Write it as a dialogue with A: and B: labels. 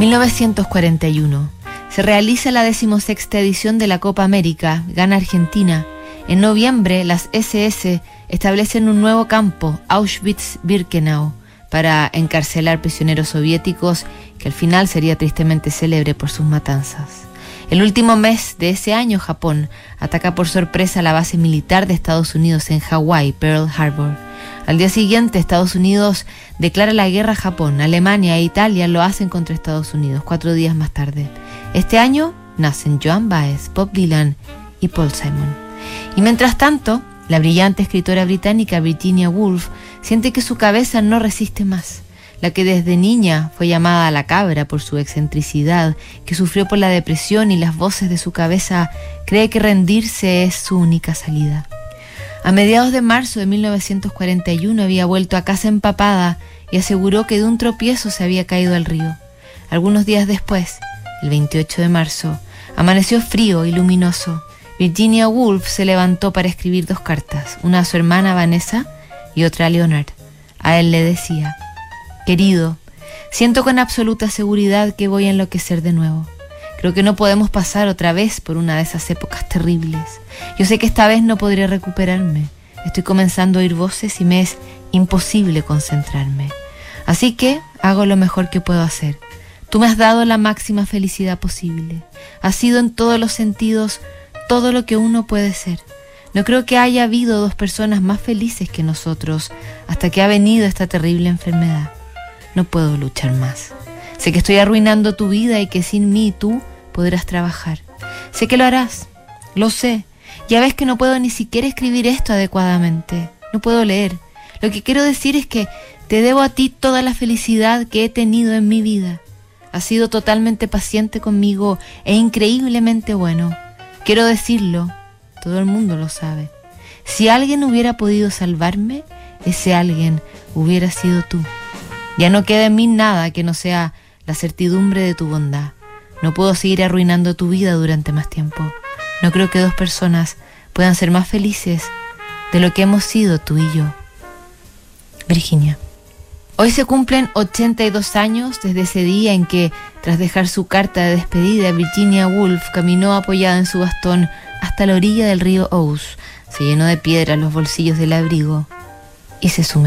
A: 1941. Se realiza la decimosexta edición de la Copa América, gana Argentina. En noviembre, las SS establecen un nuevo campo, Auschwitz-Birkenau, para encarcelar prisioneros soviéticos, que al final sería tristemente célebre por sus matanzas. El último mes de ese año, Japón ataca por sorpresa la base militar de Estados Unidos en Hawái, Pearl Harbor. Al día siguiente, Estados Unidos declara la guerra a Japón. Alemania e Italia lo hacen contra Estados Unidos cuatro días más tarde. Este año nacen Joan Baez, Bob Dylan y Paul Simon. Y mientras tanto, la brillante escritora británica Virginia Woolf siente que su cabeza no resiste más. La que desde niña fue llamada la cabra por su excentricidad, que sufrió por la depresión y las voces de su cabeza, cree que rendirse es su única salida. A mediados de marzo de 1941 había vuelto a casa empapada y aseguró que de un tropiezo se había caído al río. Algunos días después, el 28 de marzo, amaneció frío y luminoso. Virginia Woolf se levantó para escribir dos cartas, una a su hermana Vanessa y otra a Leonard. A él le decía, Querido, siento con absoluta seguridad que voy a enloquecer de nuevo. Creo que no podemos pasar otra vez por una de esas épocas terribles. Yo sé que esta vez no podré recuperarme. Estoy comenzando a oír voces y me es imposible concentrarme. Así que hago lo mejor que puedo hacer. Tú me has dado la máxima felicidad posible. Has sido en todos los sentidos todo lo que uno puede ser. No creo que haya habido dos personas más felices que nosotros hasta que ha venido esta terrible enfermedad. No puedo luchar más. Sé que estoy arruinando tu vida y que sin mí tú podrás trabajar. Sé que lo harás, lo sé. Ya ves que no puedo ni siquiera escribir esto adecuadamente. No puedo leer. Lo que quiero decir es que te debo a ti toda la felicidad que he tenido en mi vida. Has sido totalmente paciente conmigo e increíblemente bueno. Quiero decirlo, todo el mundo lo sabe. Si alguien hubiera podido salvarme, ese alguien hubiera sido tú. Ya no queda en mí nada que no sea la certidumbre de tu bondad. No puedo seguir arruinando tu vida durante más tiempo. No creo que dos personas puedan ser más felices de lo que hemos sido tú y yo. Virginia. Hoy se cumplen 82 años desde ese día en que, tras dejar su carta de despedida, Virginia Woolf caminó apoyada en su bastón hasta la orilla del río Ouse, se llenó de piedras los bolsillos del abrigo y se sumergió.